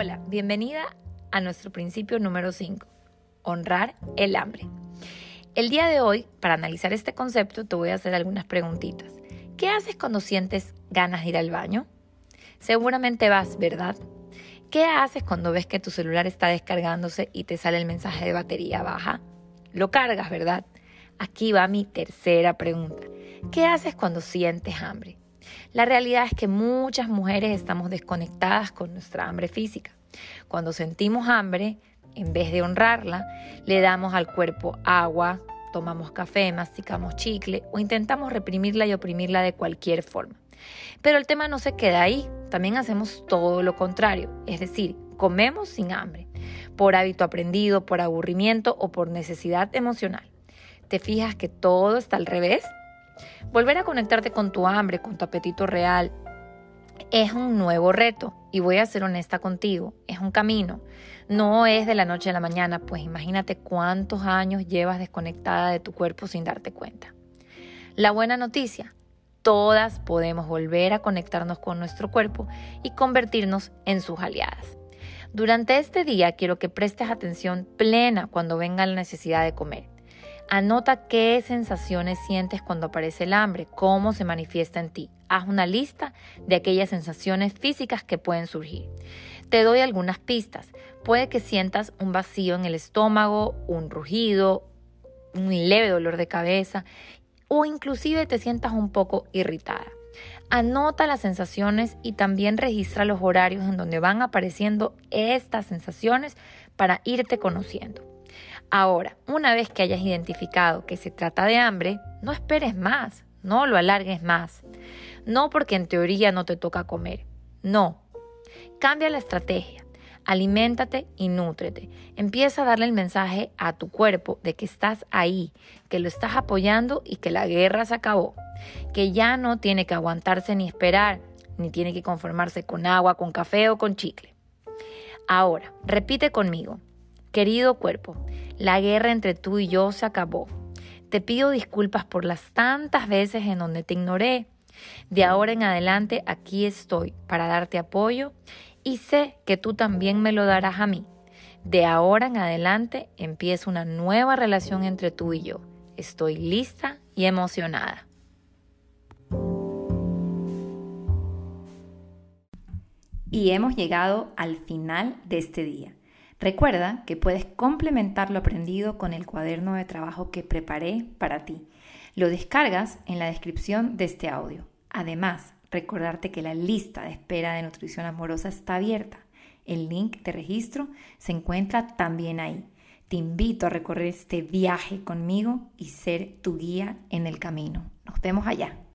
Hola, bienvenida a nuestro principio número 5, honrar el hambre. El día de hoy, para analizar este concepto, te voy a hacer algunas preguntitas. ¿Qué haces cuando sientes ganas de ir al baño? Seguramente vas, ¿verdad? ¿Qué haces cuando ves que tu celular está descargándose y te sale el mensaje de batería baja? Lo cargas, ¿verdad? Aquí va mi tercera pregunta. ¿Qué haces cuando sientes hambre? La realidad es que muchas mujeres estamos desconectadas con nuestra hambre física. Cuando sentimos hambre, en vez de honrarla, le damos al cuerpo agua, tomamos café, masticamos chicle o intentamos reprimirla y oprimirla de cualquier forma. Pero el tema no se queda ahí, también hacemos todo lo contrario, es decir, comemos sin hambre, por hábito aprendido, por aburrimiento o por necesidad emocional. ¿Te fijas que todo está al revés? Volver a conectarte con tu hambre, con tu apetito real, es un nuevo reto y voy a ser honesta contigo, es un camino, no es de la noche a la mañana, pues imagínate cuántos años llevas desconectada de tu cuerpo sin darte cuenta. La buena noticia, todas podemos volver a conectarnos con nuestro cuerpo y convertirnos en sus aliadas. Durante este día quiero que prestes atención plena cuando venga la necesidad de comer. Anota qué sensaciones sientes cuando aparece el hambre, cómo se manifiesta en ti. Haz una lista de aquellas sensaciones físicas que pueden surgir. Te doy algunas pistas. Puede que sientas un vacío en el estómago, un rugido, un leve dolor de cabeza o inclusive te sientas un poco irritada. Anota las sensaciones y también registra los horarios en donde van apareciendo estas sensaciones para irte conociendo. Ahora, una vez que hayas identificado que se trata de hambre, no esperes más, no lo alargues más. No porque en teoría no te toca comer, no. Cambia la estrategia. Aliméntate y nútrete. Empieza a darle el mensaje a tu cuerpo de que estás ahí, que lo estás apoyando y que la guerra se acabó. Que ya no tiene que aguantarse ni esperar, ni tiene que conformarse con agua, con café o con chicle. Ahora, repite conmigo. Querido cuerpo, la guerra entre tú y yo se acabó. Te pido disculpas por las tantas veces en donde te ignoré. De ahora en adelante aquí estoy para darte apoyo y sé que tú también me lo darás a mí. De ahora en adelante empieza una nueva relación entre tú y yo. Estoy lista y emocionada. Y hemos llegado al final de este día. Recuerda que puedes complementar lo aprendido con el cuaderno de trabajo que preparé para ti. Lo descargas en la descripción de este audio. Además, recordarte que la lista de espera de nutrición amorosa está abierta. El link de registro se encuentra también ahí. Te invito a recorrer este viaje conmigo y ser tu guía en el camino. Nos vemos allá.